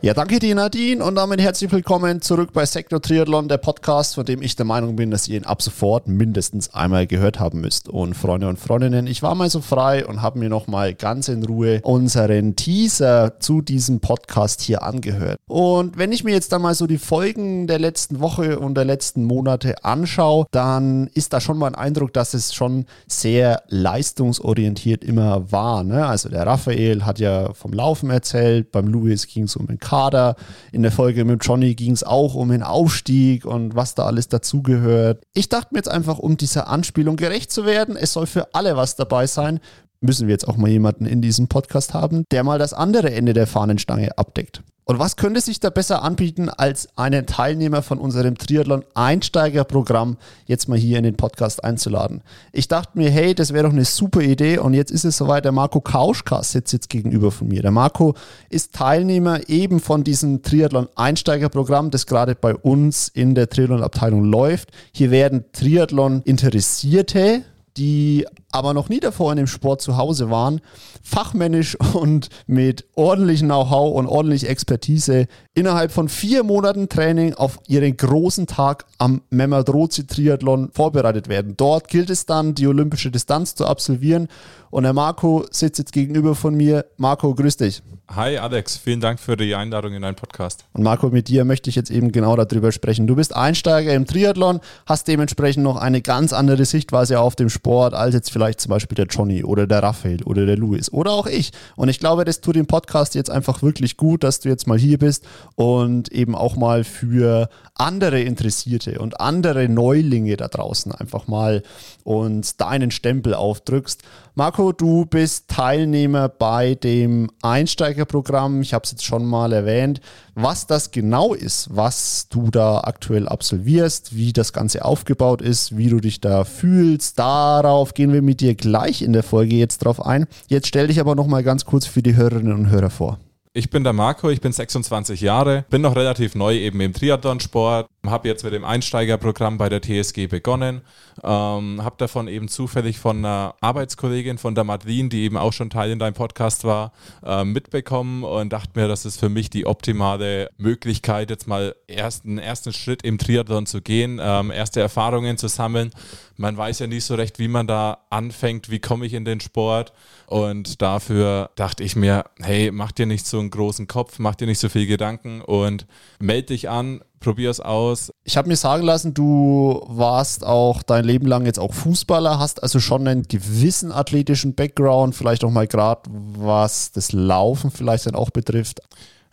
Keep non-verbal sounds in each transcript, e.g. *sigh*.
Ja, danke dir, Nadine, und damit herzlich willkommen zurück bei Sektor Triathlon, der Podcast, von dem ich der Meinung bin, dass ihr ihn ab sofort mindestens einmal gehört haben müsst. Und Freunde und Freundinnen, ich war mal so frei und habe mir nochmal ganz in Ruhe unseren Teaser zu diesem Podcast hier angehört. Und wenn ich mir jetzt da mal so die Folgen der letzten Woche und der letzten Monate anschaue, dann ist da schon mal ein Eindruck, dass es schon sehr leistungsorientiert immer war. Ne? Also der Raphael hat ja vom Laufen erzählt, beim Louis ging es um den Kader. In der Folge mit Johnny ging es auch um den Aufstieg und was da alles dazugehört. Ich dachte mir jetzt einfach, um dieser Anspielung gerecht zu werden, es soll für alle was dabei sein, müssen wir jetzt auch mal jemanden in diesem Podcast haben, der mal das andere Ende der Fahnenstange abdeckt. Und was könnte sich da besser anbieten, als einen Teilnehmer von unserem Triathlon-Einsteigerprogramm jetzt mal hier in den Podcast einzuladen? Ich dachte mir, hey, das wäre doch eine super Idee und jetzt ist es soweit, der Marco Kauschka sitzt jetzt gegenüber von mir. Der Marco ist Teilnehmer eben von diesem Triathlon-Einsteigerprogramm, das gerade bei uns in der Triathlon-Abteilung läuft. Hier werden Triathlon-Interessierte, die aber noch nie davor in dem Sport zu Hause waren, fachmännisch und mit ordentlichem Know-how und ordentlich Expertise innerhalb von vier Monaten Training auf ihren großen Tag am Memadrozi Triathlon vorbereitet werden. Dort gilt es dann, die olympische Distanz zu absolvieren. Und der Marco sitzt jetzt gegenüber von mir. Marco, grüß dich. Hi Alex, vielen Dank für die Einladung in deinen Podcast. Und Marco, mit dir möchte ich jetzt eben genau darüber sprechen. Du bist Einsteiger im Triathlon, hast dementsprechend noch eine ganz andere Sichtweise auf dem Sport als jetzt vielleicht zum Beispiel der Johnny oder der Raphael oder der Luis oder auch ich. Und ich glaube, das tut dem Podcast jetzt einfach wirklich gut, dass du jetzt mal hier bist und eben auch mal für andere Interessierte und andere Neulinge da draußen einfach mal und deinen Stempel aufdrückst. Marco, du bist Teilnehmer bei dem Einsteigerprogramm. Ich habe es jetzt schon mal erwähnt. Was das genau ist, was du da aktuell absolvierst, wie das Ganze aufgebaut ist, wie du dich da fühlst, darauf gehen wir mit dir gleich in der Folge jetzt drauf ein. Jetzt stell dich aber noch mal ganz kurz für die Hörerinnen und Hörer vor. Ich bin der Marco, ich bin 26 Jahre, bin noch relativ neu eben im Triathlonsport, habe jetzt mit dem Einsteigerprogramm bei der TSG begonnen, ähm, habe davon eben zufällig von einer Arbeitskollegin von der Madeleine, die eben auch schon Teil in deinem Podcast war, äh, mitbekommen und dachte mir, das ist für mich die optimale Möglichkeit, jetzt mal ersten, ersten Schritt im Triathlon zu gehen, ähm, erste Erfahrungen zu sammeln. Man weiß ja nicht so recht, wie man da anfängt, wie komme ich in den Sport und dafür dachte ich mir, hey, mach dir nicht so einen großen Kopf, mach dir nicht so viel Gedanken und melde dich an, probier es aus. Ich habe mir sagen lassen, du warst auch dein Leben lang jetzt auch Fußballer, hast also schon einen gewissen athletischen Background, vielleicht auch mal gerade was das Laufen vielleicht dann auch betrifft.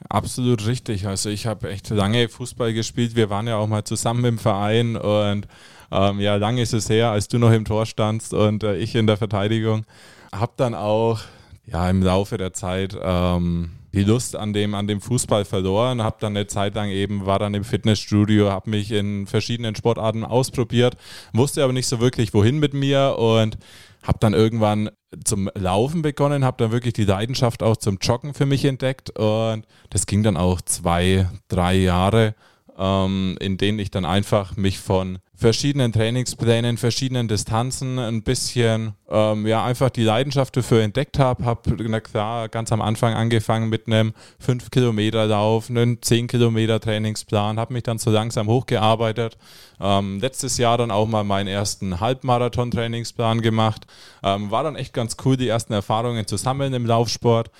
Absolut richtig. Also ich habe echt lange Fußball gespielt. Wir waren ja auch mal zusammen im Verein und ähm, ja, lange ist es her, als du noch im Tor standst und äh, ich in der Verteidigung habe dann auch ja, im Laufe der Zeit ähm, die Lust an dem, an dem Fußball verloren, habe dann eine Zeit lang eben, war dann im Fitnessstudio, habe mich in verschiedenen Sportarten ausprobiert, wusste aber nicht so wirklich, wohin mit mir und habe dann irgendwann zum Laufen begonnen, habe dann wirklich die Leidenschaft auch zum Joggen für mich entdeckt und das ging dann auch zwei, drei Jahre, ähm, in denen ich dann einfach mich von verschiedenen Trainingsplänen, verschiedenen Distanzen ein bisschen, ähm, ja, einfach die Leidenschaft dafür entdeckt habe. Habe, na klar, ganz am Anfang angefangen mit einem 5-Kilometer-Lauf, einem 10-Kilometer-Trainingsplan, habe mich dann so langsam hochgearbeitet. Ähm, letztes Jahr dann auch mal meinen ersten Halbmarathon-Trainingsplan gemacht. Ähm, war dann echt ganz cool, die ersten Erfahrungen zu sammeln im Laufsport.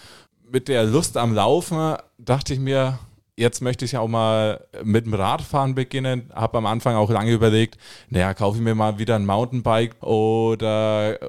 Mit der Lust am Laufen dachte ich mir, jetzt möchte ich auch mal mit dem Radfahren beginnen. Habe am Anfang auch lange überlegt, naja, kaufe ich mir mal wieder ein Mountainbike oder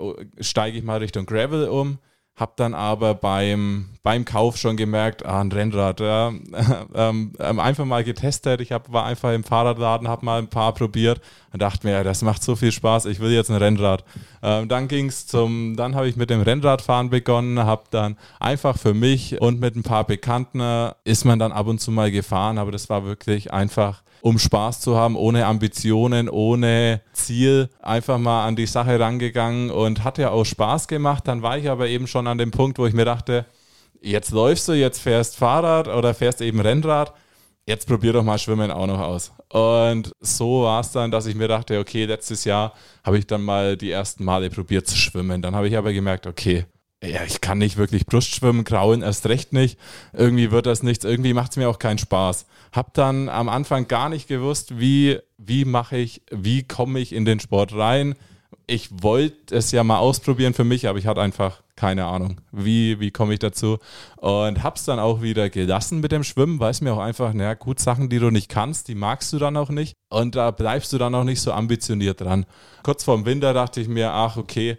steige ich mal Richtung Gravel um. Habe dann aber beim, beim Kauf schon gemerkt, ah, ein Rennrad, ja, *laughs* ähm, ähm, einfach mal getestet. Ich hab, war einfach im Fahrradladen, habe mal ein paar probiert und dachte mir, das macht so viel Spaß, ich will jetzt ein Rennrad. Ähm, dann ging's zum, dann habe ich mit dem Rennradfahren begonnen, habe dann einfach für mich und mit ein paar Bekannten äh, ist man dann ab und zu mal gefahren, aber das war wirklich einfach um Spaß zu haben, ohne Ambitionen, ohne Ziel, einfach mal an die Sache rangegangen und hat ja auch Spaß gemacht. Dann war ich aber eben schon an dem Punkt, wo ich mir dachte, jetzt läufst du, jetzt fährst Fahrrad oder fährst eben Rennrad, jetzt probier doch mal Schwimmen auch noch aus. Und so war es dann, dass ich mir dachte, okay, letztes Jahr habe ich dann mal die ersten Male probiert zu schwimmen. Dann habe ich aber gemerkt, okay, ja, ich kann nicht wirklich Brustschwimmen, Grauen erst recht nicht. Irgendwie wird das nichts, irgendwie macht es mir auch keinen Spaß. Hab dann am Anfang gar nicht gewusst, wie, wie mache ich, wie komme ich in den Sport rein. Ich wollte es ja mal ausprobieren für mich, aber ich hatte einfach keine Ahnung, wie, wie komme ich dazu. Und hab's dann auch wieder gelassen mit dem Schwimmen, weil es mir auch einfach, naja, gut, Sachen, die du nicht kannst, die magst du dann auch nicht. Und da bleibst du dann auch nicht so ambitioniert dran. Kurz vorm Winter dachte ich mir, ach, okay,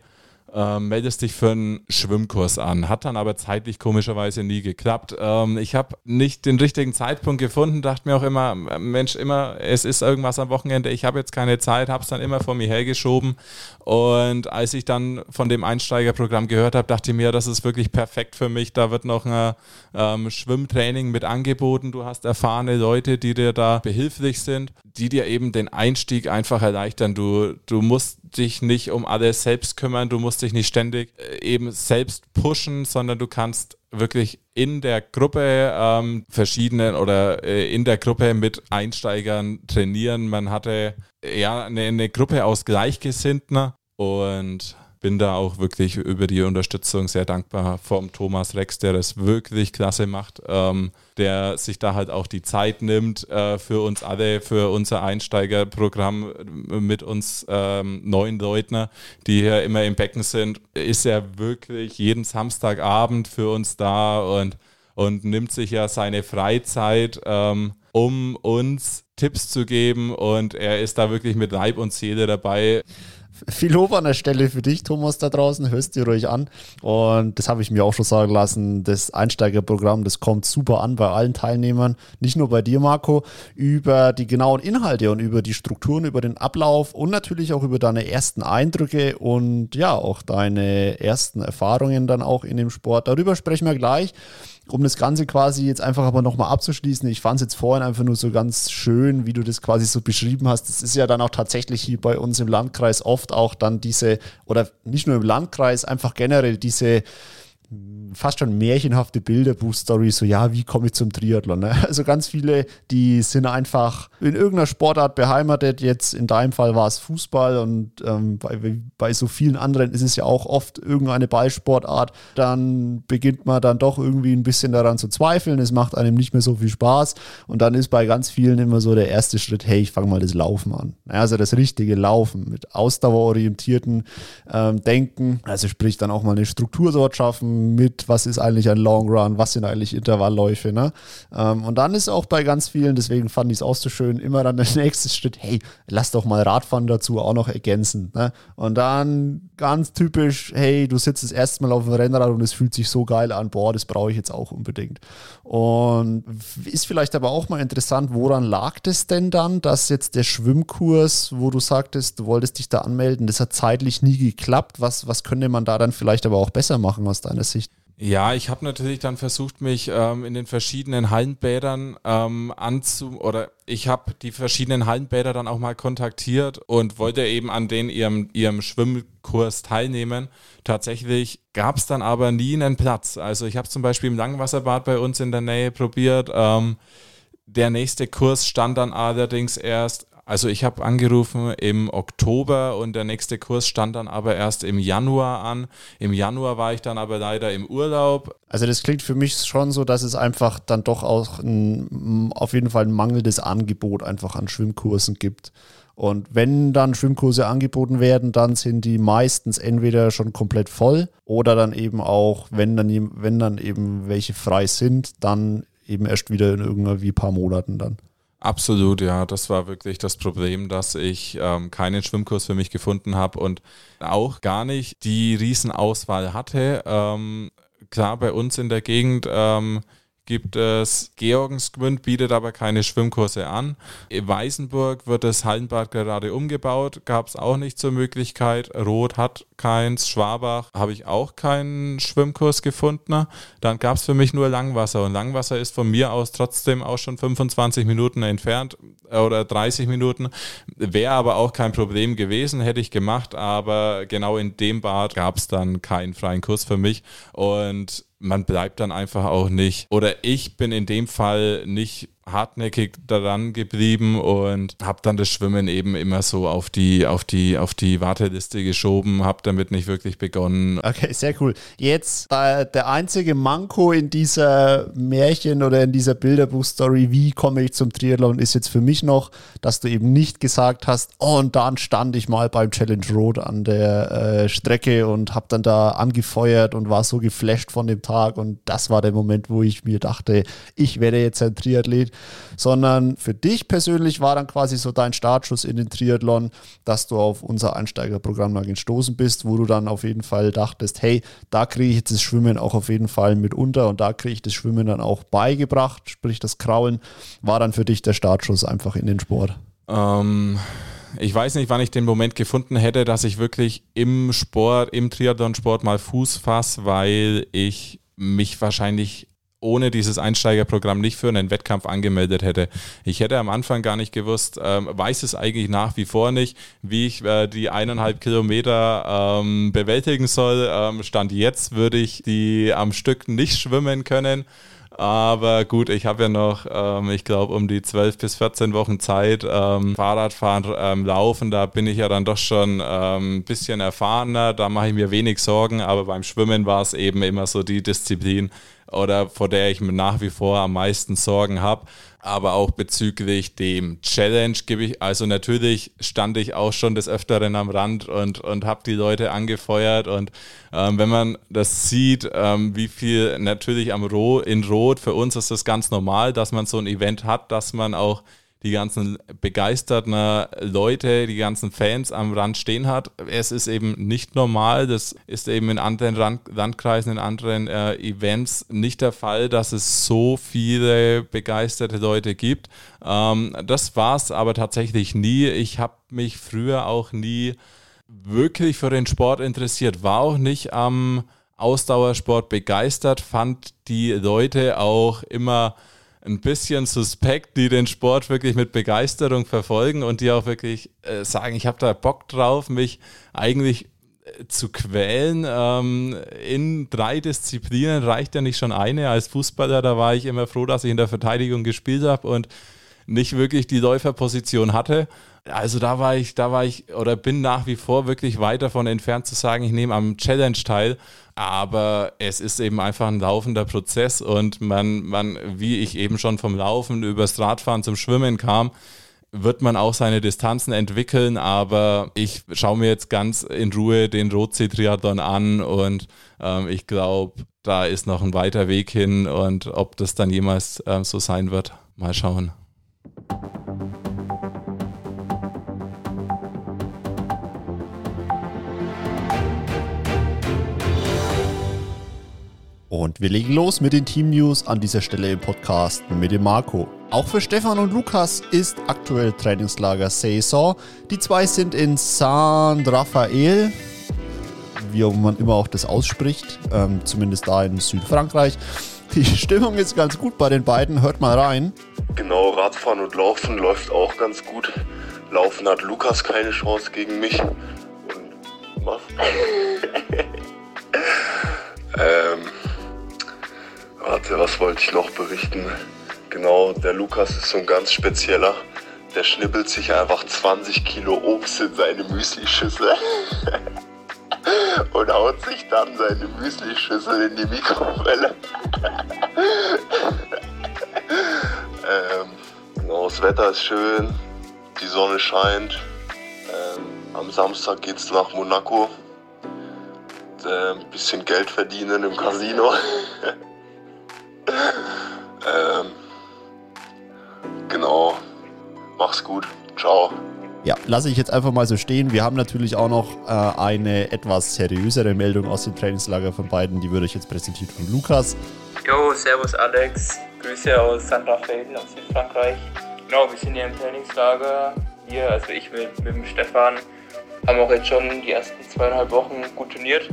ähm, meldest dich für einen Schwimmkurs an. Hat dann aber zeitlich komischerweise nie geklappt. Ähm, ich habe nicht den richtigen Zeitpunkt gefunden, dachte mir auch immer, Mensch, immer, es ist irgendwas am Wochenende, ich habe jetzt keine Zeit, habe es dann immer vor mir hergeschoben. Und als ich dann von dem Einsteigerprogramm gehört habe, dachte ich mir, das ist wirklich perfekt für mich. Da wird noch ein ähm, Schwimmtraining mit angeboten. Du hast erfahrene Leute, die dir da behilflich sind, die dir eben den Einstieg einfach erleichtern. Du, du musst dich nicht um alles selbst kümmern, du musst dich nicht ständig äh, eben selbst pushen, sondern du kannst wirklich in der Gruppe ähm, verschiedenen oder äh, in der Gruppe mit Einsteigern trainieren. Man hatte ja eine, eine Gruppe aus Gleichgesinnten und bin da auch wirklich über die Unterstützung sehr dankbar vom Thomas Rex, der das wirklich klasse macht, ähm, der sich da halt auch die Zeit nimmt äh, für uns alle, für unser Einsteigerprogramm mit uns ähm, neuen Leuten, die hier immer im Becken sind, ist er wirklich jeden Samstagabend für uns da und, und nimmt sich ja seine Freizeit, ähm, um uns Tipps zu geben und er ist da wirklich mit Leib und Seele dabei. Viel Lob an der Stelle für dich, Thomas, da draußen. Hörst dir ruhig an. Und das habe ich mir auch schon sagen lassen. Das Einsteigerprogramm, das kommt super an bei allen Teilnehmern. Nicht nur bei dir, Marco. Über die genauen Inhalte und über die Strukturen, über den Ablauf und natürlich auch über deine ersten Eindrücke und ja, auch deine ersten Erfahrungen dann auch in dem Sport. Darüber sprechen wir gleich um das Ganze quasi jetzt einfach aber nochmal abzuschließen, ich fand es jetzt vorhin einfach nur so ganz schön, wie du das quasi so beschrieben hast. Das ist ja dann auch tatsächlich hier bei uns im Landkreis oft auch dann diese, oder nicht nur im Landkreis, einfach generell diese fast schon märchenhafte Bilderbuch-Story, so ja, wie komme ich zum Triathlon? Ne? Also ganz viele, die sind einfach in irgendeiner Sportart beheimatet. Jetzt in deinem Fall war es Fußball und ähm, bei, bei so vielen anderen ist es ja auch oft irgendeine Ballsportart. Dann beginnt man dann doch irgendwie ein bisschen daran zu zweifeln. Es macht einem nicht mehr so viel Spaß. Und dann ist bei ganz vielen immer so der erste Schritt, hey, ich fange mal das Laufen an. Also das richtige Laufen mit ausdauerorientierten ähm, Denken. Also sprich dann auch mal eine Struktur dort schaffen mit was ist eigentlich ein Long Run, was sind eigentlich Intervallläufe. Ne? Ähm, und dann ist auch bei ganz vielen, deswegen fand ich es auch so schön, immer dann der *laughs* nächste Schritt, hey, lass doch mal Radfahren dazu auch noch ergänzen. Ne? Und dann ganz typisch, hey, du sitzt das erste Mal auf dem Rennrad und es fühlt sich so geil an, boah, das brauche ich jetzt auch unbedingt. Und ist vielleicht aber auch mal interessant, woran lag das denn dann, dass jetzt der Schwimmkurs, wo du sagtest, du wolltest dich da anmelden, das hat zeitlich nie geklappt. Was, was könnte man da dann vielleicht aber auch besser machen aus deiner Sicht? Ja, ich habe natürlich dann versucht, mich ähm, in den verschiedenen Hallenbädern ähm, anzu oder ich habe die verschiedenen Hallenbäder dann auch mal kontaktiert und wollte eben an den ihrem, ihrem Schwimmkurs teilnehmen. Tatsächlich gab es dann aber nie einen Platz. Also ich habe zum Beispiel im Langwasserbad bei uns in der Nähe probiert. Ähm, der nächste Kurs stand dann allerdings erst also ich habe angerufen im Oktober und der nächste Kurs stand dann aber erst im Januar an. Im Januar war ich dann aber leider im Urlaub. Also das klingt für mich schon so, dass es einfach dann doch auch ein, auf jeden Fall ein mangelndes Angebot einfach an Schwimmkursen gibt. Und wenn dann Schwimmkurse angeboten werden, dann sind die meistens entweder schon komplett voll oder dann eben auch, wenn dann, wenn dann eben welche frei sind, dann eben erst wieder in irgendwie paar Monaten dann. Absolut, ja. Das war wirklich das Problem, dass ich ähm, keinen Schwimmkurs für mich gefunden habe und auch gar nicht die Riesenauswahl hatte. Ähm, klar, bei uns in der Gegend ähm, gibt es Georgensgmünd, bietet aber keine Schwimmkurse an. In Weißenburg wird das Hallenbad gerade umgebaut, gab es auch nicht zur Möglichkeit. Rot hat keins, Schwabach habe ich auch keinen Schwimmkurs gefunden. Dann gab es für mich nur Langwasser und Langwasser ist von mir aus trotzdem auch schon 25 Minuten entfernt äh, oder 30 Minuten. Wäre aber auch kein Problem gewesen, hätte ich gemacht, aber genau in dem Bad gab es dann keinen freien Kurs für mich und man bleibt dann einfach auch nicht. Oder ich bin in dem Fall nicht hartnäckig daran geblieben und habe dann das Schwimmen eben immer so auf die, auf die, auf die Warteliste geschoben, habe damit nicht wirklich begonnen. Okay, sehr cool. Jetzt äh, der einzige Manko in dieser Märchen oder in dieser Bilderbuchstory, wie komme ich zum Triathlon, ist jetzt für mich noch, dass du eben nicht gesagt hast, oh, und dann stand ich mal beim Challenge Road an der äh, Strecke und habe dann da angefeuert und war so geflasht von dem Tag und das war der Moment, wo ich mir dachte, ich werde jetzt ein Triathlet sondern für dich persönlich war dann quasi so dein Startschuss in den Triathlon, dass du auf unser Einsteigerprogramm mal gestoßen bist, wo du dann auf jeden Fall dachtest, hey, da kriege ich jetzt das Schwimmen auch auf jeden Fall mit unter und da kriege ich das Schwimmen dann auch beigebracht, sprich das Krauen, war dann für dich der Startschuss einfach in den Sport? Ähm ich weiß nicht, wann ich den Moment gefunden hätte, dass ich wirklich im Sport, im Triathlon-Sport mal Fuß fasse, weil ich mich wahrscheinlich ohne dieses Einsteigerprogramm nicht für einen Wettkampf angemeldet hätte. Ich hätte am Anfang gar nicht gewusst, ähm, weiß es eigentlich nach wie vor nicht, wie ich äh, die eineinhalb Kilometer ähm, bewältigen soll. Ähm, Stand jetzt würde ich die am Stück nicht schwimmen können. Aber gut, ich habe ja noch, ähm, ich glaube, um die 12 bis 14 Wochen Zeit. Ähm, Fahrradfahren, ähm, Laufen, da bin ich ja dann doch schon ein ähm, bisschen erfahrener. Da mache ich mir wenig Sorgen. Aber beim Schwimmen war es eben immer so die Disziplin, oder vor der ich mir nach wie vor am meisten Sorgen habe. Aber auch bezüglich dem Challenge gebe ich, also natürlich stand ich auch schon des Öfteren am Rand und, und habe die Leute angefeuert. Und ähm, wenn man das sieht, ähm, wie viel natürlich am Ro in Rot, für uns ist das ganz normal, dass man so ein Event hat, dass man auch die ganzen begeisterten Leute, die ganzen Fans am Rand stehen hat. Es ist eben nicht normal, das ist eben in anderen Rand Landkreisen, in anderen äh, Events nicht der Fall, dass es so viele begeisterte Leute gibt. Ähm, das war es aber tatsächlich nie. Ich habe mich früher auch nie wirklich für den Sport interessiert, war auch nicht am Ausdauersport begeistert, fand die Leute auch immer ein bisschen suspekt, die den Sport wirklich mit Begeisterung verfolgen und die auch wirklich äh, sagen, ich habe da Bock drauf, mich eigentlich äh, zu quälen. Ähm, in drei Disziplinen reicht ja nicht schon eine. Als Fußballer, da war ich immer froh, dass ich in der Verteidigung gespielt habe und nicht wirklich die Läuferposition hatte. Also da war ich, da war ich oder bin nach wie vor wirklich weit davon entfernt zu sagen, ich nehme am Challenge teil. Aber es ist eben einfach ein laufender Prozess und man, man, wie ich eben schon vom Laufen übers Radfahren zum Schwimmen kam, wird man auch seine Distanzen entwickeln, aber ich schaue mir jetzt ganz in Ruhe den Rotsee-Triathlon an und ähm, ich glaube, da ist noch ein weiter Weg hin und ob das dann jemals ähm, so sein wird, mal schauen. Und wir legen los mit den Team News an dieser Stelle im Podcast mit dem Marco. Auch für Stefan und Lukas ist aktuell Trainingslager Saison. Die zwei sind in San Rafael, wie man immer auch das ausspricht, ähm, zumindest da in Südfrankreich. Die *laughs* Stimmung ist ganz gut bei den beiden, hört mal rein. Genau, Radfahren und Laufen läuft auch ganz gut. Laufen hat Lukas keine Chance gegen mich. Und was? *laughs* ähm, Warte, was wollte ich noch berichten? Genau, der Lukas ist so ein ganz spezieller. Der schnippelt sich einfach 20 Kilo Obst in seine Müslischüssel *laughs* und haut sich dann seine Müslischüssel in die Mikrowelle. *laughs* ähm, genau, das Wetter ist schön, die Sonne scheint. Ähm, am Samstag geht's nach Monaco. Äh, ein bisschen Geld verdienen im Casino. *laughs* Ja, lasse ich jetzt einfach mal so stehen. Wir haben natürlich auch noch äh, eine etwas seriösere Meldung aus dem Trainingslager von beiden. Die würde ich jetzt präsentiert von Lukas. Jo, servus Alex. Grüße aus Santa Fe aus Südfrankreich. Genau, wir sind hier im Trainingslager. Wir, also ich mit, mit dem Stefan, haben auch jetzt schon die ersten zweieinhalb Wochen gut trainiert.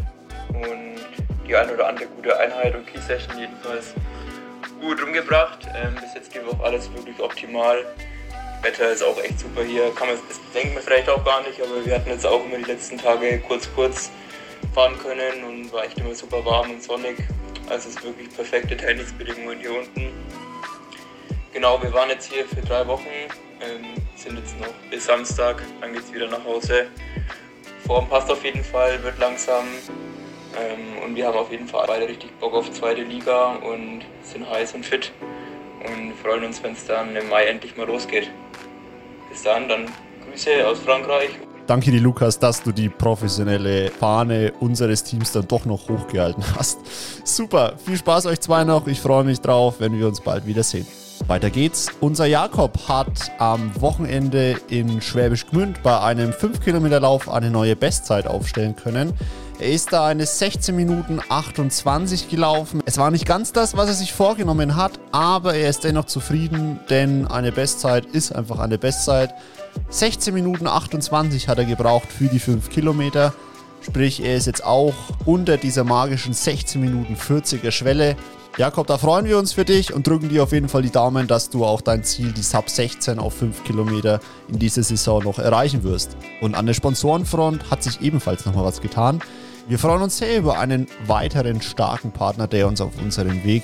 Und die eine oder andere gute Einheit und Key-Session jedenfalls gut rumgebracht. Ähm, bis jetzt geht auch alles wirklich optimal. Wetter ist auch echt super hier. Kann man, das denkt man vielleicht auch gar nicht, aber wir hatten jetzt auch immer die letzten Tage kurz kurz fahren können und war echt immer super warm und sonnig. Also es ist wirklich perfekte Trainingsbedingungen hier unten. Genau, wir waren jetzt hier für drei Wochen, ähm, sind jetzt noch bis Samstag, dann geht es wieder nach Hause. Form passt auf jeden Fall, wird langsam. Ähm, und wir haben auf jeden Fall beide richtig Bock auf zweite Liga und sind heiß und fit und freuen uns, wenn es dann im Mai endlich mal losgeht. Bis dann, dann Grüße aus Frankreich. Danke dir, Lukas, dass du die professionelle Fahne unseres Teams dann doch noch hochgehalten hast. Super, viel Spaß euch zwei noch. Ich freue mich drauf, wenn wir uns bald wiedersehen. Weiter geht's. Unser Jakob hat am Wochenende in Schwäbisch Gmünd bei einem 5-Kilometer-Lauf eine neue Bestzeit aufstellen können. Er ist da eine 16 Minuten 28 gelaufen. Es war nicht ganz das, was er sich vorgenommen hat, aber er ist dennoch zufrieden, denn eine Bestzeit ist einfach eine Bestzeit. 16 Minuten 28 hat er gebraucht für die 5 Kilometer. Sprich, er ist jetzt auch unter dieser magischen 16 Minuten 40er Schwelle. Jakob, da freuen wir uns für dich und drücken dir auf jeden Fall die Daumen, dass du auch dein Ziel, die Sub 16 auf 5 Kilometer in dieser Saison noch erreichen wirst. Und an der Sponsorenfront hat sich ebenfalls nochmal was getan. Wir freuen uns sehr über einen weiteren starken Partner, der uns auf unserem Weg,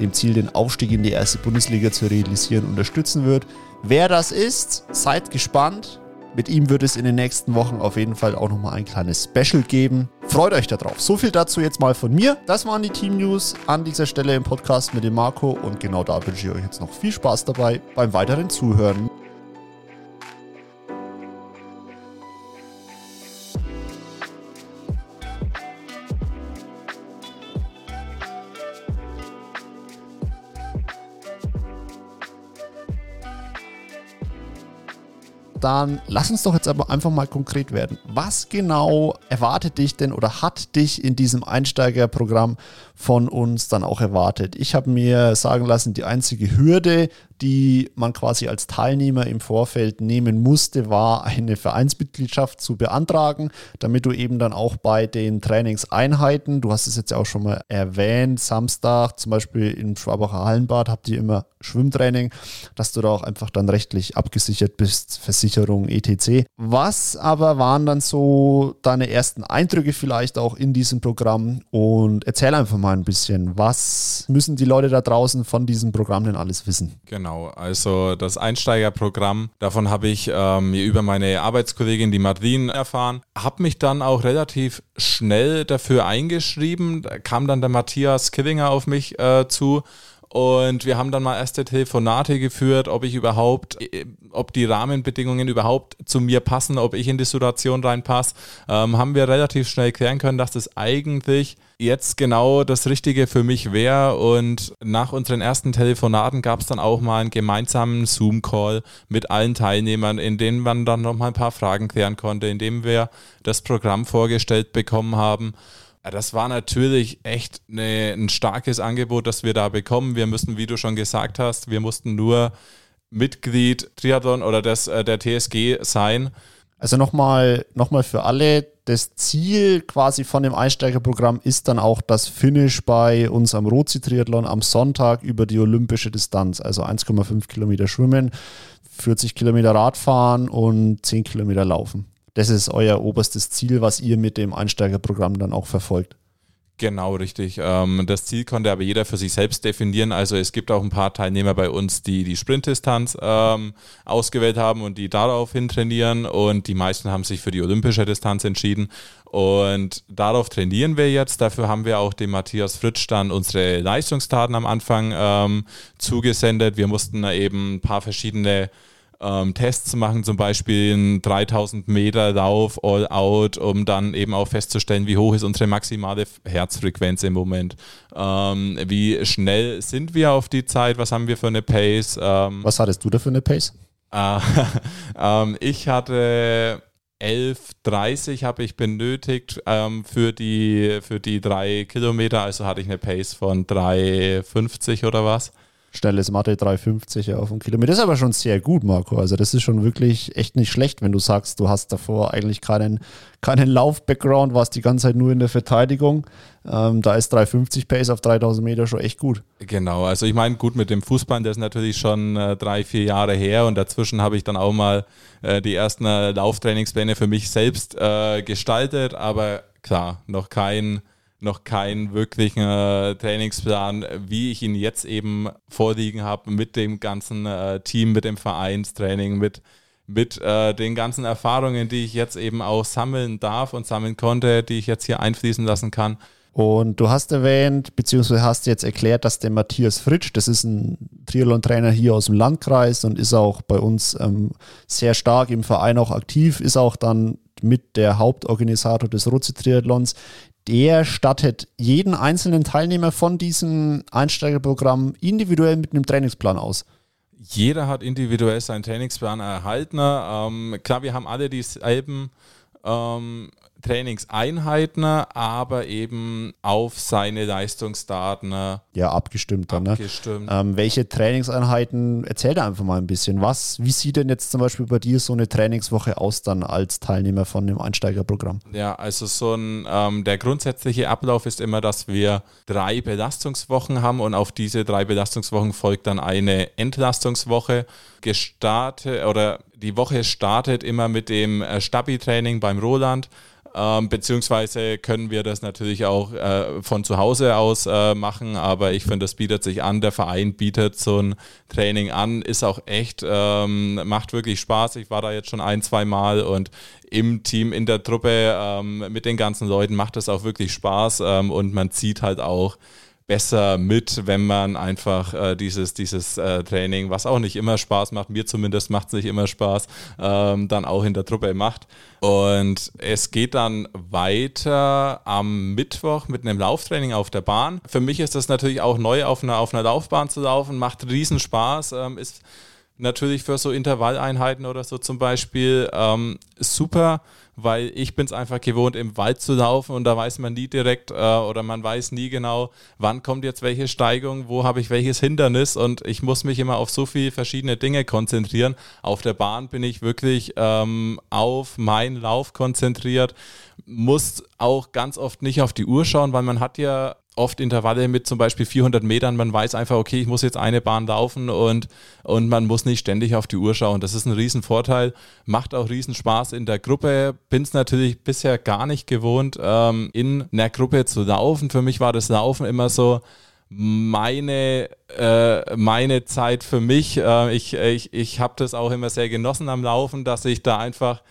dem Ziel, den Aufstieg in die erste Bundesliga zu realisieren, unterstützen wird. Wer das ist, seid gespannt. Mit ihm wird es in den nächsten Wochen auf jeden Fall auch nochmal ein kleines Special geben. Freut euch darauf. So viel dazu jetzt mal von mir. Das waren die Team News an dieser Stelle im Podcast mit dem Marco und genau da wünsche ich euch jetzt noch viel Spaß dabei beim weiteren Zuhören. Dann lass uns doch jetzt aber einfach mal konkret werden. Was genau erwartet dich denn oder hat dich in diesem Einsteigerprogramm von uns dann auch erwartet? Ich habe mir sagen lassen, die einzige Hürde, die man quasi als Teilnehmer im Vorfeld nehmen musste, war eine Vereinsmitgliedschaft zu beantragen, damit du eben dann auch bei den Trainingseinheiten, du hast es jetzt auch schon mal erwähnt, Samstag zum Beispiel im Schwabacher Hallenbad habt ihr immer Schwimmtraining, dass du da auch einfach dann rechtlich abgesichert bist, Versicherung, etc. Was aber waren dann so deine ersten Eindrücke vielleicht auch in diesem Programm und erzähl einfach mal ein bisschen, was müssen die Leute da draußen von diesem Programm denn alles wissen? Genau, also das Einsteigerprogramm, davon habe ich ähm, über meine Arbeitskollegin, die Madrin, erfahren. Habe mich dann auch relativ schnell dafür eingeschrieben. Da kam dann der Matthias Killinger auf mich äh, zu und wir haben dann mal erste Telefonate geführt, ob ich überhaupt, äh, ob die Rahmenbedingungen überhaupt zu mir passen, ob ich in die Situation reinpasse. Ähm, haben wir relativ schnell klären können, dass das eigentlich jetzt genau das Richtige für mich wäre. Und nach unseren ersten Telefonaten gab es dann auch mal einen gemeinsamen Zoom-Call mit allen Teilnehmern, in dem man dann noch mal ein paar Fragen klären konnte, in dem wir das Programm vorgestellt bekommen haben. Das war natürlich echt eine, ein starkes Angebot, das wir da bekommen. Wir müssen, wie du schon gesagt hast, wir mussten nur Mitglied Triathlon oder des, äh, der TSG sein. Also nochmal noch mal für alle, das Ziel quasi von dem Einsteigerprogramm ist dann auch das Finish bei unserem Rozi-Triathlon am Sonntag über die olympische Distanz, also 1,5 Kilometer Schwimmen, 40 Kilometer Radfahren und 10 Kilometer Laufen. Das ist euer oberstes Ziel, was ihr mit dem Einsteigerprogramm dann auch verfolgt. Genau, richtig. Ähm, das Ziel konnte aber jeder für sich selbst definieren. Also es gibt auch ein paar Teilnehmer bei uns, die die Sprintdistanz ähm, ausgewählt haben und die daraufhin trainieren. Und die meisten haben sich für die olympische Distanz entschieden. Und darauf trainieren wir jetzt. Dafür haben wir auch dem Matthias Fritsch dann unsere Leistungsdaten am Anfang ähm, zugesendet. Wir mussten eben ein paar verschiedene ähm, Tests machen, zum Beispiel einen 3000 Meter Lauf all out, um dann eben auch festzustellen, wie hoch ist unsere maximale Herzfrequenz im Moment. Ähm, wie schnell sind wir auf die Zeit? Was haben wir für eine Pace? Ähm, Was hattest du da für eine Pace? *laughs* Äh, ich hatte 11,30 habe ich benötigt ähm, für, die, für die drei Kilometer, also hatte ich eine Pace von 3,50 oder was schnelles Mathe 350 auf einen Kilometer. Das ist aber schon sehr gut, Marco. Also das ist schon wirklich echt nicht schlecht, wenn du sagst, du hast davor eigentlich keinen, keinen Lauf-Background, warst die ganze Zeit nur in der Verteidigung. Ähm, da ist 350 Pace auf 3000 Meter schon echt gut. Genau, also ich meine, gut mit dem Fußball, das ist natürlich schon äh, drei, vier Jahre her und dazwischen habe ich dann auch mal äh, die ersten äh, Lauftrainingspläne für mich selbst äh, gestaltet, aber klar, noch kein noch keinen wirklichen äh, Trainingsplan, wie ich ihn jetzt eben vorliegen habe mit dem ganzen äh, Team, mit dem Vereinstraining, mit, mit äh, den ganzen Erfahrungen, die ich jetzt eben auch sammeln darf und sammeln konnte, die ich jetzt hier einfließen lassen kann. Und du hast erwähnt, beziehungsweise hast jetzt erklärt, dass der Matthias Fritsch, das ist ein Triathlon-Trainer hier aus dem Landkreis und ist auch bei uns ähm, sehr stark im Verein auch aktiv, ist auch dann mit der Hauptorganisator des Ruzi-Triathlons. Der stattet jeden einzelnen Teilnehmer von diesem Einsteigerprogramm individuell mit einem Trainingsplan aus. Jeder hat individuell seinen Trainingsplan erhalten. Ähm, klar, wir haben alle dieselben ähm, Trainingseinheiten, aber eben auf seine Leistungsdaten. Ja, abgestimmt dann. Ne? Abgestimmt. Ne? Ähm, welche Trainingseinheiten, erzähl da einfach mal ein bisschen. Was, wie sieht denn jetzt zum Beispiel bei dir so eine Trainingswoche aus dann als Teilnehmer von dem Einsteigerprogramm? Ja, also so ein, ähm, der grundsätzliche Ablauf ist immer, dass wir drei Belastungswochen haben und auf diese drei Belastungswochen folgt dann eine Entlastungswoche gestartet oder die Woche startet immer mit dem äh, Stabi-Training beim Roland. Ähm, beziehungsweise können wir das natürlich auch äh, von zu Hause aus äh, machen, aber ich finde, das bietet sich an. Der Verein bietet so ein Training an, ist auch echt, ähm, macht wirklich Spaß. Ich war da jetzt schon ein, zwei Mal und im Team, in der Truppe ähm, mit den ganzen Leuten macht es auch wirklich Spaß ähm, und man zieht halt auch besser mit, wenn man einfach äh, dieses, dieses äh, Training, was auch nicht immer Spaß macht, mir zumindest macht es nicht immer Spaß, ähm, dann auch in der Truppe macht. Und es geht dann weiter am Mittwoch mit einem Lauftraining auf der Bahn. Für mich ist das natürlich auch neu, auf einer, auf einer Laufbahn zu laufen, macht riesen Spaß, ähm, ist natürlich für so Intervalleinheiten oder so zum Beispiel ähm, super weil ich bin es einfach gewohnt, im Wald zu laufen und da weiß man nie direkt äh, oder man weiß nie genau, wann kommt jetzt welche Steigung, wo habe ich welches Hindernis und ich muss mich immer auf so viele verschiedene Dinge konzentrieren. Auf der Bahn bin ich wirklich ähm, auf meinen Lauf konzentriert, muss auch ganz oft nicht auf die Uhr schauen, weil man hat ja oft Intervalle mit zum Beispiel 400 Metern. Man weiß einfach, okay, ich muss jetzt eine Bahn laufen und, und man muss nicht ständig auf die Uhr schauen. Das ist ein Riesenvorteil. Macht auch Riesenspaß in der Gruppe. Bin es natürlich bisher gar nicht gewohnt, ähm, in einer Gruppe zu laufen. Für mich war das Laufen immer so, meine, äh, meine Zeit für mich. Äh, ich ich, ich habe das auch immer sehr genossen am Laufen, dass ich da einfach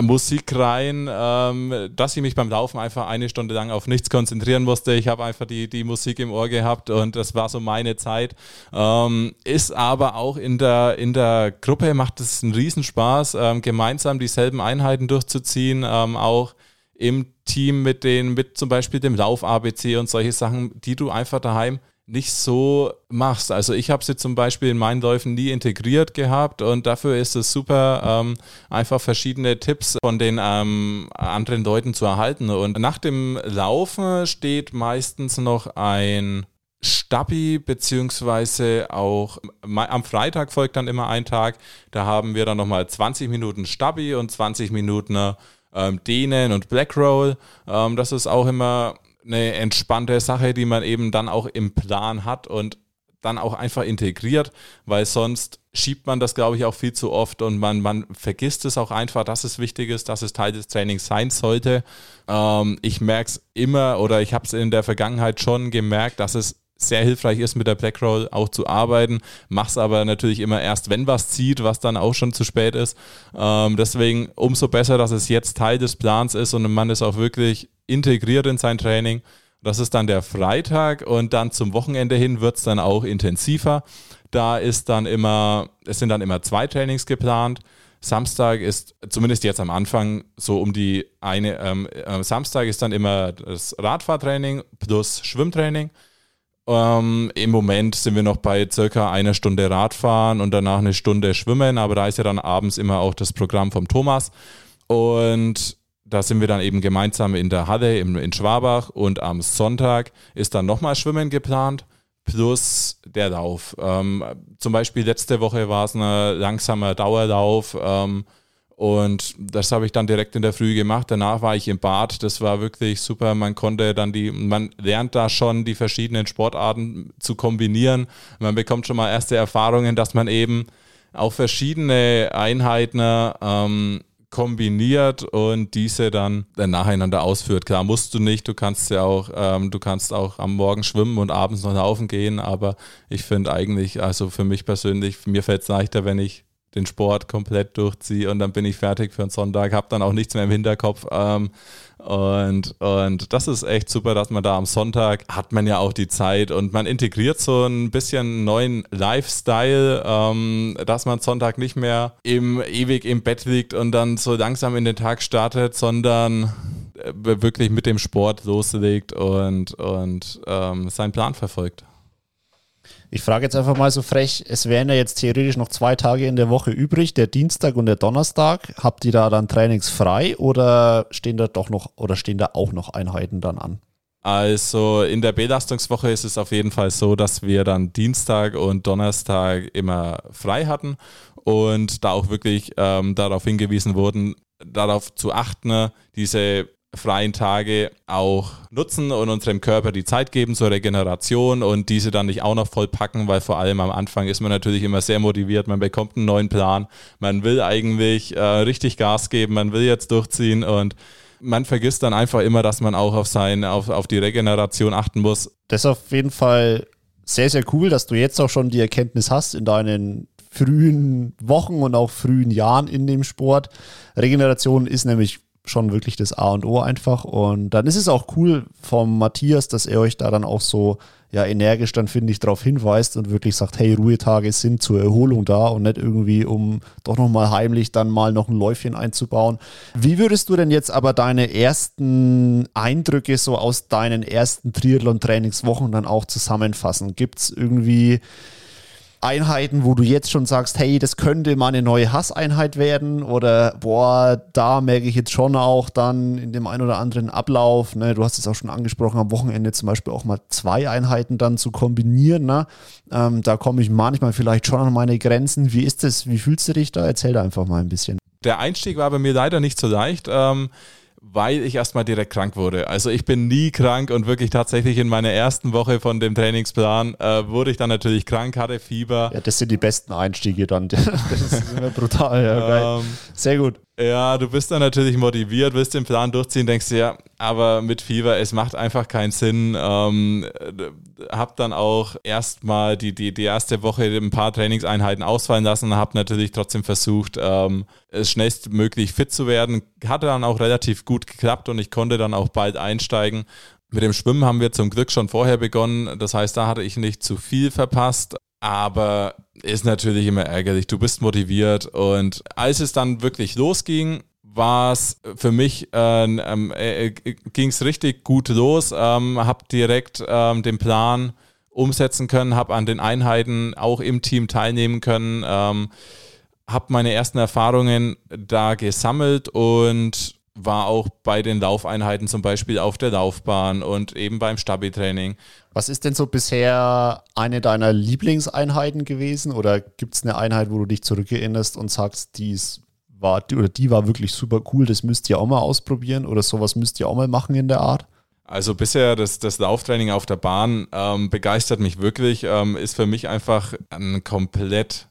Musik rein, ähm, dass ich mich beim Laufen einfach eine Stunde lang auf nichts konzentrieren musste. Ich habe einfach die, die Musik im Ohr gehabt und das war so meine Zeit. Ähm, ist aber auch in der, in der Gruppe macht es einen Riesenspaß, ähm, gemeinsam dieselben Einheiten durchzuziehen, ähm, auch im Team mit den, mit zum Beispiel dem Lauf-ABC und solche Sachen, die du einfach daheim nicht so machst. Also ich habe sie zum Beispiel in meinen Läufen nie integriert gehabt und dafür ist es super, ähm, einfach verschiedene Tipps von den ähm, anderen Leuten zu erhalten. Und nach dem Laufen steht meistens noch ein Stabi, beziehungsweise auch am Freitag folgt dann immer ein Tag. Da haben wir dann nochmal 20 Minuten Stabi und 20 Minuten ähm, Dehnen und Black Roll. Ähm, das ist auch immer eine entspannte Sache, die man eben dann auch im Plan hat und dann auch einfach integriert, weil sonst schiebt man das, glaube ich, auch viel zu oft und man, man vergisst es auch einfach, dass es wichtig ist, dass es Teil des Trainings sein sollte. Ähm, ich merke es immer oder ich habe es in der Vergangenheit schon gemerkt, dass es sehr hilfreich ist, mit der Blackroll auch zu arbeiten. Mach's aber natürlich immer erst, wenn was zieht, was dann auch schon zu spät ist. Ähm, deswegen umso besser, dass es jetzt Teil des Plans ist und man ist auch wirklich integriert in sein Training. Das ist dann der Freitag und dann zum Wochenende hin wird es dann auch intensiver. Da ist dann immer, es sind dann immer zwei Trainings geplant. Samstag ist, zumindest jetzt am Anfang, so um die eine, ähm, äh, Samstag ist dann immer das Radfahrtraining plus Schwimmtraining. Ähm, Im Moment sind wir noch bei circa einer Stunde Radfahren und danach eine Stunde Schwimmen, aber da ist ja dann abends immer auch das Programm vom Thomas. Und da sind wir dann eben gemeinsam in der Halle in, in Schwabach und am Sonntag ist dann nochmal Schwimmen geplant plus der Lauf. Ähm, zum Beispiel letzte Woche war es ein langsamer Dauerlauf. Ähm, und das habe ich dann direkt in der Früh gemacht. Danach war ich im Bad. Das war wirklich super. Man konnte dann die, man lernt da schon die verschiedenen Sportarten zu kombinieren. Man bekommt schon mal erste Erfahrungen, dass man eben auch verschiedene Einheiten ähm, kombiniert und diese dann nacheinander ausführt. Klar musst du nicht, du kannst ja auch, ähm, du kannst auch am Morgen schwimmen und abends noch laufen gehen, aber ich finde eigentlich, also für mich persönlich, mir fällt es leichter, wenn ich den Sport komplett durchziehe und dann bin ich fertig für einen Sonntag, habe dann auch nichts mehr im Hinterkopf. Ähm, und, und das ist echt super, dass man da am Sonntag hat man ja auch die Zeit und man integriert so ein bisschen neuen Lifestyle, ähm, dass man Sonntag nicht mehr im, ewig im Bett liegt und dann so langsam in den Tag startet, sondern äh, wirklich mit dem Sport loslegt und, und ähm, seinen Plan verfolgt. Ich frage jetzt einfach mal so frech, es wären ja jetzt theoretisch noch zwei Tage in der Woche übrig, der Dienstag und der Donnerstag. Habt ihr da dann Trainings frei oder stehen da doch noch oder stehen da auch noch Einheiten dann an? Also in der Belastungswoche ist es auf jeden Fall so, dass wir dann Dienstag und Donnerstag immer frei hatten und da auch wirklich ähm, darauf hingewiesen wurden, darauf zu achten, diese freien Tage auch nutzen und unserem Körper die Zeit geben zur Regeneration und diese dann nicht auch noch voll packen, weil vor allem am Anfang ist man natürlich immer sehr motiviert, man bekommt einen neuen Plan, man will eigentlich äh, richtig Gas geben, man will jetzt durchziehen und man vergisst dann einfach immer, dass man auch auf sein, auf, auf die Regeneration achten muss. Das ist auf jeden Fall sehr, sehr cool, dass du jetzt auch schon die Erkenntnis hast in deinen frühen Wochen und auch frühen Jahren in dem Sport. Regeneration ist nämlich schon wirklich das A und O einfach. Und dann ist es auch cool vom Matthias, dass er euch da dann auch so ja energisch dann finde ich darauf hinweist und wirklich sagt, hey, Ruhetage sind zur Erholung da und nicht irgendwie, um doch nochmal heimlich dann mal noch ein Läufchen einzubauen. Wie würdest du denn jetzt aber deine ersten Eindrücke so aus deinen ersten Triathlon-Trainingswochen dann auch zusammenfassen? Gibt es irgendwie Einheiten, wo du jetzt schon sagst, hey, das könnte mal eine neue Hasseinheit werden oder boah, da merke ich jetzt schon auch dann in dem einen oder anderen Ablauf, ne, du hast es auch schon angesprochen, am Wochenende zum Beispiel auch mal zwei Einheiten dann zu kombinieren, ne? Ähm, da komme ich manchmal vielleicht schon an meine Grenzen. Wie ist das? Wie fühlst du dich da? Erzähl da einfach mal ein bisschen. Der Einstieg war bei mir leider nicht so leicht. Ähm weil ich erstmal direkt krank wurde. Also ich bin nie krank und wirklich tatsächlich in meiner ersten Woche von dem Trainingsplan äh, wurde ich dann natürlich krank, hatte Fieber. Ja, das sind die besten Einstiege dann. *laughs* Das ist immer brutal. Ja, ähm, Sehr gut. Ja, du bist dann natürlich motiviert, willst den Plan durchziehen, denkst dir, ja, aber mit Fieber, es macht einfach keinen Sinn. Ähm, hab dann auch erstmal die, die, die erste Woche ein paar Trainingseinheiten ausfallen lassen, hab natürlich trotzdem versucht, ähm, schnellstmöglich fit zu werden. Hatte dann auch relativ gut geklappt und ich konnte dann auch bald einsteigen. Mit dem Schwimmen haben wir zum Glück schon vorher begonnen. Das heißt, da hatte ich nicht zu viel verpasst. Aber ist natürlich immer ärgerlich. Du bist motiviert und als es dann wirklich losging, war es für mich, ähm, äh, äh, ging es richtig gut los. Ähm, habe direkt ähm, den Plan umsetzen können, habe an den Einheiten auch im Team teilnehmen können, ähm, habe meine ersten Erfahrungen da gesammelt und war auch bei den Laufeinheiten zum Beispiel auf der Laufbahn und eben beim Stabi-Training. Was ist denn so bisher eine deiner Lieblingseinheiten gewesen? Oder gibt es eine Einheit, wo du dich zurückerinnerst und sagst, die war, oder die war wirklich super cool, das müsst ihr auch mal ausprobieren oder sowas müsst ihr auch mal machen in der Art? Also bisher das, das Lauftraining auf der Bahn ähm, begeistert mich wirklich, ähm, ist für mich einfach ein komplett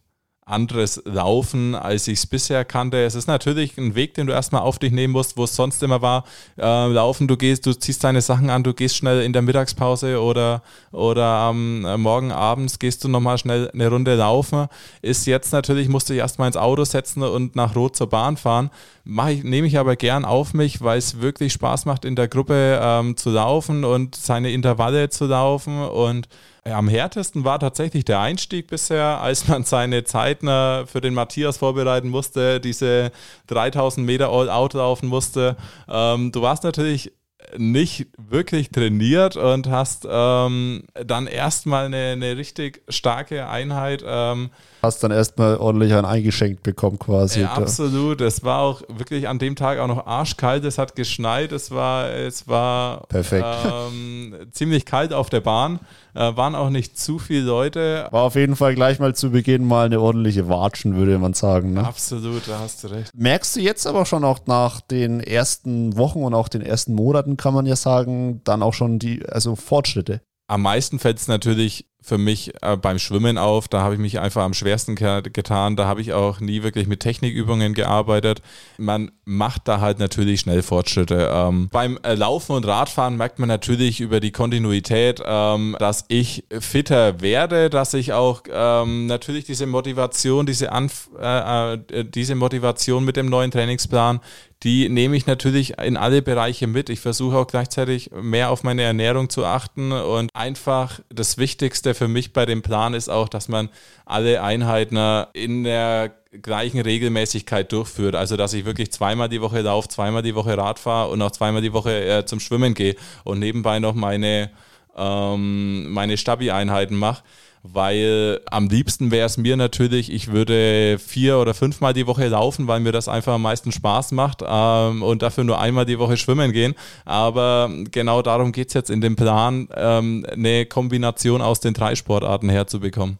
anderes Laufen, als ich es bisher kannte. Es ist natürlich ein Weg, den du erstmal auf dich nehmen musst, wo es sonst immer war. Äh, laufen, du gehst, du ziehst deine Sachen an, du gehst schnell in der Mittagspause oder, oder am äh, Morgen abends gehst du nochmal schnell eine Runde laufen. Ist jetzt natürlich, musst du dich erstmal ins Auto setzen und nach Rot zur Bahn fahren. Ich, nehme ich aber gern auf mich, weil es wirklich Spaß macht, in der Gruppe ähm, zu laufen und seine Intervalle zu laufen und am härtesten war tatsächlich der Einstieg bisher, *laughs* als man seine Zeiten für den Matthias vorbereiten musste, diese 3000 Meter All-Out laufen musste. Ähm, du warst natürlich nicht wirklich trainiert und hast ähm, dann erstmal eine, eine richtig starke Einheit. Ähm, hast dann erstmal ordentlich ein eingeschenkt bekommen quasi. Ja, absolut. Es war auch wirklich an dem Tag auch noch arschkalt. Es hat geschneit. Es war, es war Perfekt. Ähm, ziemlich kalt auf der Bahn. Äh, waren auch nicht zu viele Leute. War auf jeden Fall gleich mal zu Beginn mal eine ordentliche Watschen, würde man sagen. Ne? Absolut, da hast du recht. Merkst du jetzt aber schon auch nach den ersten Wochen und auch den ersten Monaten, kann man ja sagen, dann auch schon die also Fortschritte? Am meisten fällt es natürlich für mich äh, beim Schwimmen auf. Da habe ich mich einfach am schwersten getan. Da habe ich auch nie wirklich mit Technikübungen gearbeitet. Man macht da halt natürlich schnell Fortschritte. Ähm, beim äh, Laufen und Radfahren merkt man natürlich über die Kontinuität, ähm, dass ich fitter werde, dass ich auch ähm, natürlich diese Motivation, diese, Anf äh, äh diese Motivation mit dem neuen Trainingsplan, die nehme ich natürlich in alle Bereiche mit. Ich versuche auch gleichzeitig mehr auf meine Ernährung zu achten und einfach das Wichtigste für mich bei dem Plan ist auch, dass man alle Einheiten in der gleichen Regelmäßigkeit durchführt. Also dass ich wirklich zweimal die Woche laufe, zweimal die Woche Rad fahre und auch zweimal die Woche äh, zum Schwimmen gehe und nebenbei noch meine, ähm, meine Stabi-Einheiten mache weil am liebsten wäre es mir natürlich, ich würde vier oder fünfmal die Woche laufen, weil mir das einfach am meisten Spaß macht ähm, und dafür nur einmal die Woche schwimmen gehen. Aber genau darum geht es jetzt in dem Plan, ähm, eine Kombination aus den drei Sportarten herzubekommen.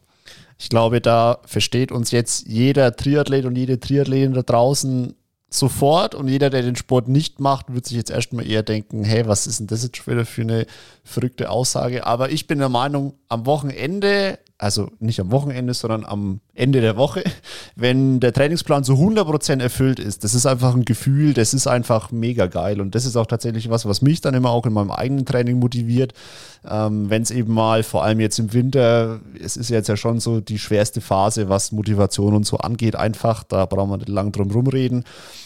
Ich glaube, da versteht uns jetzt jeder Triathlet und jede Triathletin da draußen sofort und jeder, der den Sport nicht macht, wird sich jetzt erstmal eher denken, hey, was ist denn das jetzt wieder für eine verrückte Aussage? Aber ich bin der Meinung, am Wochenende, also nicht am Wochenende, sondern am Ende der Woche, *laughs* wenn der Trainingsplan zu 100% erfüllt ist, das ist einfach ein Gefühl, das ist einfach mega geil und das ist auch tatsächlich was, was mich dann immer auch in meinem eigenen Training motiviert, ähm, wenn es eben mal, vor allem jetzt im Winter, es ist jetzt ja schon so die schwerste Phase, was Motivation und so angeht, einfach, da brauchen wir nicht lang drum rumreden.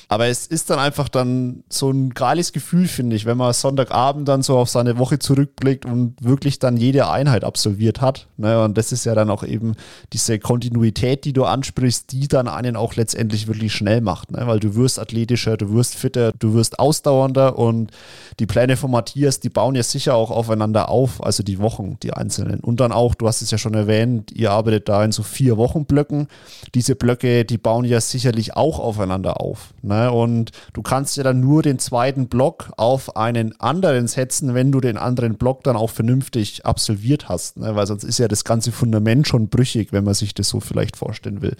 Aber es ist dann einfach dann so ein geiles Gefühl, finde ich, wenn man Sonntagabend dann so auf seine Woche zurückblickt und wirklich dann jede Einheit absolviert hat. Ne? Und das ist ja dann auch eben diese Kontinuität, die du ansprichst, die dann einen auch letztendlich wirklich schnell macht. Ne? Weil du wirst athletischer, du wirst fitter, du wirst ausdauernder und die Pläne von Matthias, die bauen ja sicher auch aufeinander auf, also die Wochen, die einzelnen. Und dann auch, du hast es ja schon erwähnt, ihr arbeitet da in so vier Wochenblöcken. Diese Blöcke, die bauen ja sicherlich auch aufeinander auf. Ne? Und du kannst ja dann nur den zweiten Block auf einen anderen setzen, wenn du den anderen Block dann auch vernünftig absolviert hast. Ne? Weil sonst ist ja das ganze Fundament schon brüchig, wenn man sich das so vielleicht vorstellen will.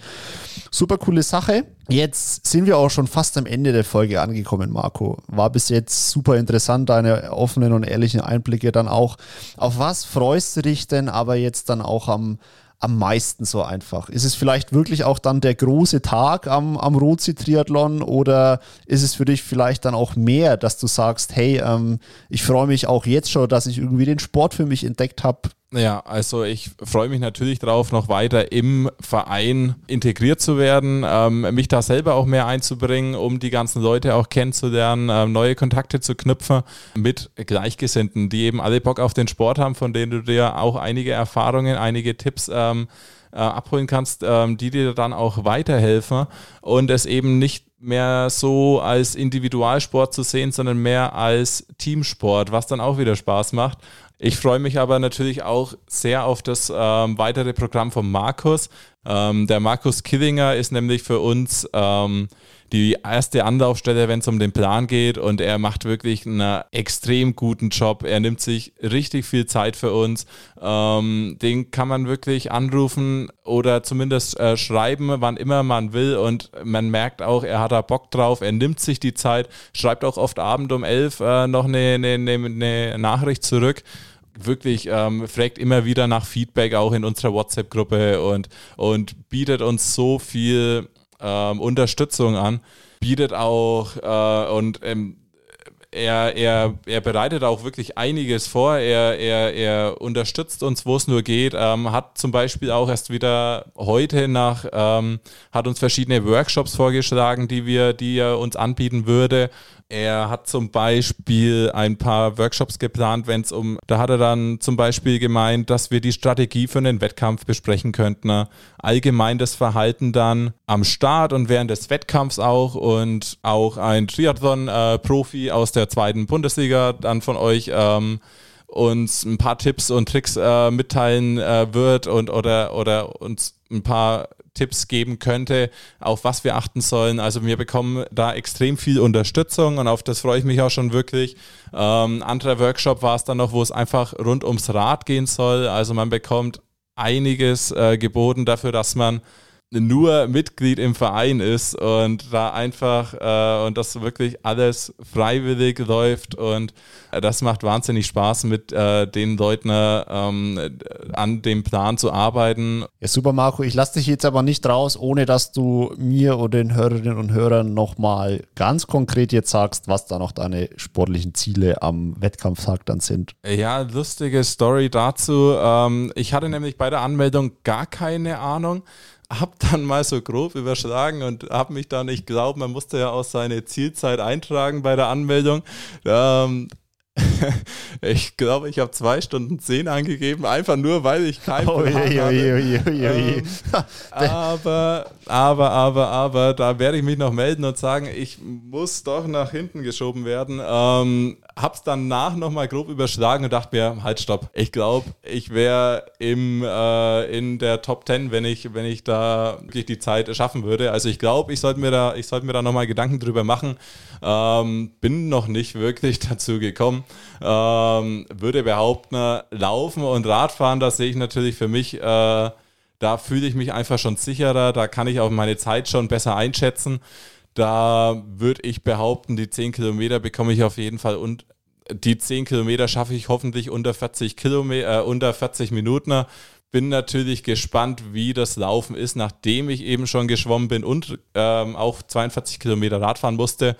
Super coole Sache. Jetzt sind wir auch schon fast am Ende der Folge angekommen, Marco. War bis jetzt super interessant, deine offenen und ehrlichen Einblicke dann auch. Auf was freust du dich denn aber jetzt dann auch am, am meisten so einfach? Ist es vielleicht wirklich auch dann der große Tag am, am Rozi-Triathlon oder ist es für dich vielleicht dann auch mehr, dass du sagst, hey, ähm, ich freue mich auch jetzt schon, dass ich irgendwie den Sport für mich entdeckt habe, ja, also ich freue mich natürlich darauf, noch weiter im Verein integriert zu werden, ähm, mich da selber auch mehr einzubringen, um die ganzen Leute auch kennenzulernen, ähm, neue Kontakte zu knüpfen mit Gleichgesinnten, die eben alle Bock auf den Sport haben, von denen du dir auch einige Erfahrungen, einige Tipps ähm, äh, abholen kannst, ähm, die dir dann auch weiterhelfen und es eben nicht mehr so als Individualsport zu sehen, sondern mehr als Teamsport, was dann auch wieder Spaß macht. Ich freue mich aber natürlich auch sehr auf das ähm, weitere Programm von Markus. Ähm, der Markus Killinger ist nämlich für uns ähm, die erste Anlaufstelle, wenn es um den Plan geht. Und er macht wirklich einen extrem guten Job. Er nimmt sich richtig viel Zeit für uns. Ähm, den kann man wirklich anrufen oder zumindest äh, schreiben, wann immer man will. Und man merkt auch, er hat da Bock drauf. Er nimmt sich die Zeit, schreibt auch oft Abend um elf äh, noch eine, eine, eine Nachricht zurück wirklich ähm, fragt immer wieder nach Feedback auch in unserer WhatsApp-Gruppe und, und bietet uns so viel ähm, Unterstützung an, bietet auch äh, und ähm, er, er, er bereitet auch wirklich einiges vor. Er, er, er unterstützt uns, wo es nur geht. Ähm, hat zum Beispiel auch erst wieder heute nach, ähm, hat uns verschiedene Workshops vorgeschlagen, die wir, die er uns anbieten würde. Er hat zum Beispiel ein paar Workshops geplant, wenn es um, da hat er dann zum Beispiel gemeint, dass wir die Strategie für einen Wettkampf besprechen könnten. Ne? Allgemein das Verhalten dann am Start und während des Wettkampfs auch und auch ein Triathlon-Profi aus der zweiten Bundesliga dann von euch ähm, uns ein paar Tipps und Tricks äh, mitteilen äh, wird und oder oder uns ein paar Tipps geben könnte, auf was wir achten sollen. Also wir bekommen da extrem viel Unterstützung und auf das freue ich mich auch schon wirklich. Ähm, anderer Workshop war es dann noch, wo es einfach rund ums Rad gehen soll. Also man bekommt einiges äh, geboten dafür, dass man nur Mitglied im Verein ist und da einfach äh, und das wirklich alles freiwillig läuft und äh, das macht wahnsinnig Spaß mit äh, den Leuten ähm, an dem Plan zu arbeiten. Ja, super Marco, ich lasse dich jetzt aber nicht raus, ohne dass du mir oder den Hörerinnen und Hörern nochmal ganz konkret jetzt sagst, was da noch deine sportlichen Ziele am Wettkampftag dann sind. Ja, lustige Story dazu. Ähm, ich hatte nämlich bei der Anmeldung gar keine Ahnung habe dann mal so grob überschlagen und habe mich dann, ich glaube, man musste ja auch seine Zielzeit eintragen bei der Anmeldung. Ähm, *laughs* ich glaube, ich habe zwei Stunden zehn angegeben, einfach nur, weil ich keinen oh, Plan je. Je, je, ähm, aber, aber, aber, aber, da werde ich mich noch melden und sagen, ich muss doch nach hinten geschoben werden. Ähm, hab's danach nochmal grob überschlagen und dachte mir, halt stopp. Ich glaube, ich wäre im äh, in der Top 10, wenn ich, wenn ich da wirklich die Zeit schaffen würde. Also ich glaube, ich sollte mir da, ich sollte mir da nochmal Gedanken drüber machen. Ähm, bin noch nicht wirklich *laughs* dazu gekommen. Ähm, würde behaupten, Laufen und Radfahren, das sehe ich natürlich für mich. Äh, da fühle ich mich einfach schon sicherer, da kann ich auch meine Zeit schon besser einschätzen. Da würde ich behaupten, die 10 Kilometer bekomme ich auf jeden Fall und die 10 Kilometer schaffe ich hoffentlich unter 40 Kilometer, äh, unter 40 Minuten. Bin natürlich gespannt, wie das Laufen ist, nachdem ich eben schon geschwommen bin und ähm, auch 42 Kilometer Radfahren musste.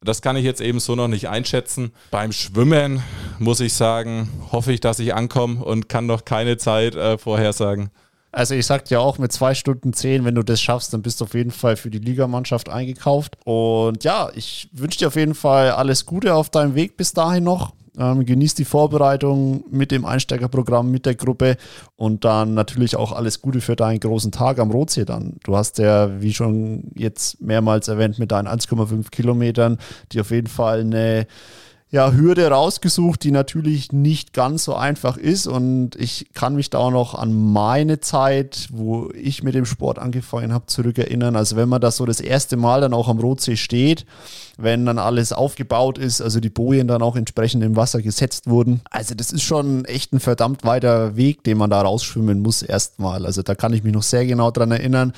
Das kann ich jetzt eben so noch nicht einschätzen. Beim Schwimmen muss ich sagen, hoffe ich, dass ich ankomme und kann noch keine Zeit äh, vorhersagen. Also ich sag dir auch mit zwei Stunden zehn, wenn du das schaffst, dann bist du auf jeden Fall für die Ligamannschaft eingekauft. Und ja, ich wünsche dir auf jeden Fall alles Gute auf deinem Weg bis dahin noch. Ähm, genieß die Vorbereitung mit dem Einsteigerprogramm, mit der Gruppe und dann natürlich auch alles Gute für deinen großen Tag am Rotsee dann. Du hast ja, wie schon jetzt mehrmals erwähnt, mit deinen 1,5 Kilometern, die auf jeden Fall eine ja, Hürde rausgesucht, die natürlich nicht ganz so einfach ist. Und ich kann mich da auch noch an meine Zeit, wo ich mit dem Sport angefangen habe, zurückerinnern. Also wenn man da so das erste Mal dann auch am Rotsee steht, wenn dann alles aufgebaut ist, also die Bojen dann auch entsprechend im Wasser gesetzt wurden. Also das ist schon echt ein verdammt weiter Weg, den man da rausschwimmen muss erstmal. Also da kann ich mich noch sehr genau dran erinnern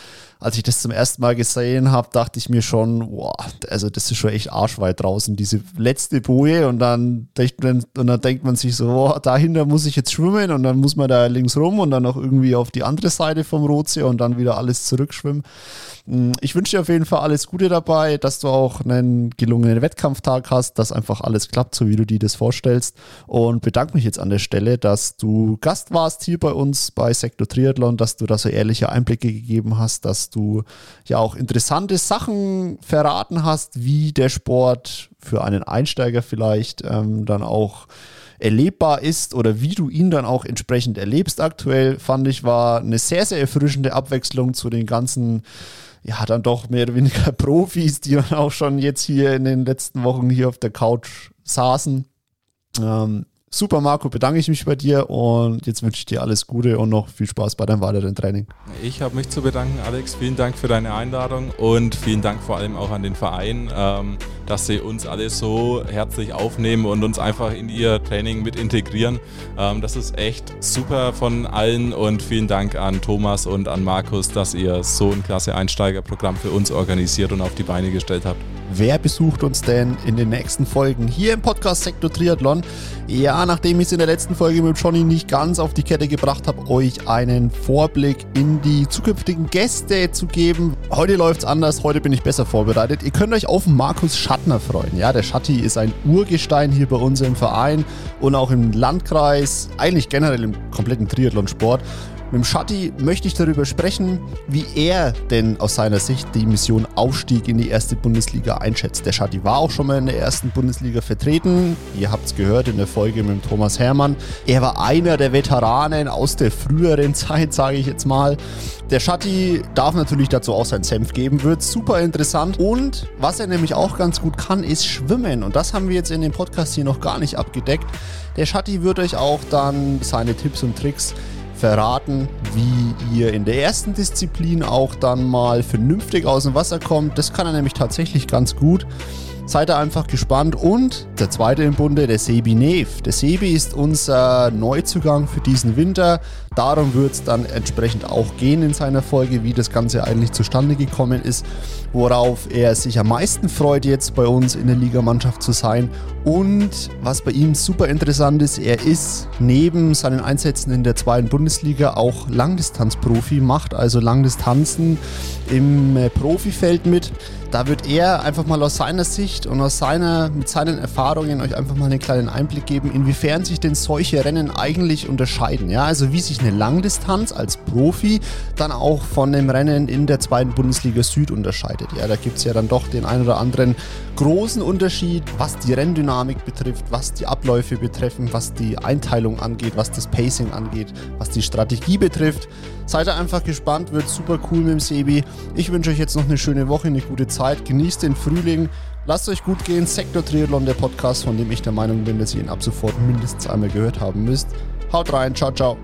als ich das zum ersten Mal gesehen habe, dachte ich mir schon, boah, also das ist schon echt arschweit draußen, diese letzte Boje und dann, man, und dann denkt man sich so, boah, dahinter muss ich jetzt schwimmen und dann muss man da links rum und dann noch irgendwie auf die andere Seite vom Rotsee und dann wieder alles zurückschwimmen. Ich wünsche dir auf jeden Fall alles Gute dabei, dass du auch einen gelungenen Wettkampftag hast, dass einfach alles klappt, so wie du dir das vorstellst. Und bedanke mich jetzt an der Stelle, dass du Gast warst hier bei uns bei Sektor Triathlon, dass du da so ehrliche Einblicke gegeben hast, dass du ja auch interessante Sachen verraten hast, wie der Sport für einen Einsteiger vielleicht ähm, dann auch erlebbar ist oder wie du ihn dann auch entsprechend erlebst aktuell, fand ich, war eine sehr, sehr erfrischende Abwechslung zu den ganzen ja, dann doch mehr oder weniger *laughs* Profis, die dann auch schon jetzt hier in den letzten Wochen hier auf der Couch saßen. Ähm, Super, Marco, bedanke ich mich bei dir und jetzt wünsche ich dir alles Gute und noch viel Spaß bei deinem weiteren Training. Ich habe mich zu bedanken, Alex. Vielen Dank für deine Einladung und vielen Dank vor allem auch an den Verein, ähm, dass sie uns alle so herzlich aufnehmen und uns einfach in ihr Training mit integrieren. Ähm, das ist echt super von allen und vielen Dank an Thomas und an Markus, dass ihr so ein klasse Einsteigerprogramm für uns organisiert und auf die Beine gestellt habt. Wer besucht uns denn in den nächsten Folgen hier im Podcast Sektor Triathlon? Ja, nachdem ich es in der letzten Folge mit Johnny nicht ganz auf die Kette gebracht habe, euch einen Vorblick in die zukünftigen Gäste zu geben. Heute läuft es anders, heute bin ich besser vorbereitet. Ihr könnt euch auf Markus Schattner freuen. Ja, der Schatti ist ein Urgestein hier bei uns im Verein und auch im Landkreis, eigentlich generell im kompletten Triathlonsport. Mit dem Schatti möchte ich darüber sprechen, wie er denn aus seiner Sicht die Mission Aufstieg in die erste Bundesliga einschätzt. Der Schatti war auch schon mal in der ersten Bundesliga vertreten. Ihr habt es gehört in der Folge mit dem Thomas Hermann. Er war einer der Veteranen aus der früheren *laughs* Zeit, sage ich jetzt mal. Der Schatti darf natürlich dazu auch seinen Senf geben, wird super interessant. Und was er nämlich auch ganz gut kann, ist schwimmen. Und das haben wir jetzt in dem Podcast hier noch gar nicht abgedeckt. Der Schatti wird euch auch dann seine Tipps und Tricks verraten, wie ihr in der ersten Disziplin auch dann mal vernünftig aus dem Wasser kommt. Das kann er nämlich tatsächlich ganz gut. Seid ihr einfach gespannt. Und der zweite im Bunde, der Sebi Nev. Der Sebi ist unser Neuzugang für diesen Winter. Darum wird es dann entsprechend auch gehen in seiner Folge, wie das Ganze eigentlich zustande gekommen ist, worauf er sich am meisten freut, jetzt bei uns in der Ligamannschaft zu sein. Und was bei ihm super interessant ist, er ist neben seinen Einsätzen in der zweiten Bundesliga auch Langdistanzprofi, macht also Langdistanzen im äh, Profifeld mit. Da wird er einfach mal aus seiner Sicht und aus seiner, mit seinen Erfahrungen euch einfach mal einen kleinen Einblick geben, inwiefern sich denn solche Rennen eigentlich unterscheiden. Ja, also wie sich eine Langdistanz als Profi dann auch von dem Rennen in der zweiten Bundesliga Süd unterscheidet. Ja, da gibt es ja dann doch den einen oder anderen großen Unterschied, was die Renndynamik betrifft, was die Abläufe betreffen, was die Einteilung angeht, was das Pacing angeht, was die Strategie betrifft. Seid ihr einfach gespannt, wird super cool mit dem Sebi. Ich wünsche euch jetzt noch eine schöne Woche, eine gute Zeit. Genießt den Frühling. Lasst euch gut gehen. Sektor Triathlon, der Podcast, von dem ich der Meinung bin, dass ihr ihn ab sofort mindestens einmal gehört haben müsst. Haut rein. Ciao, ciao.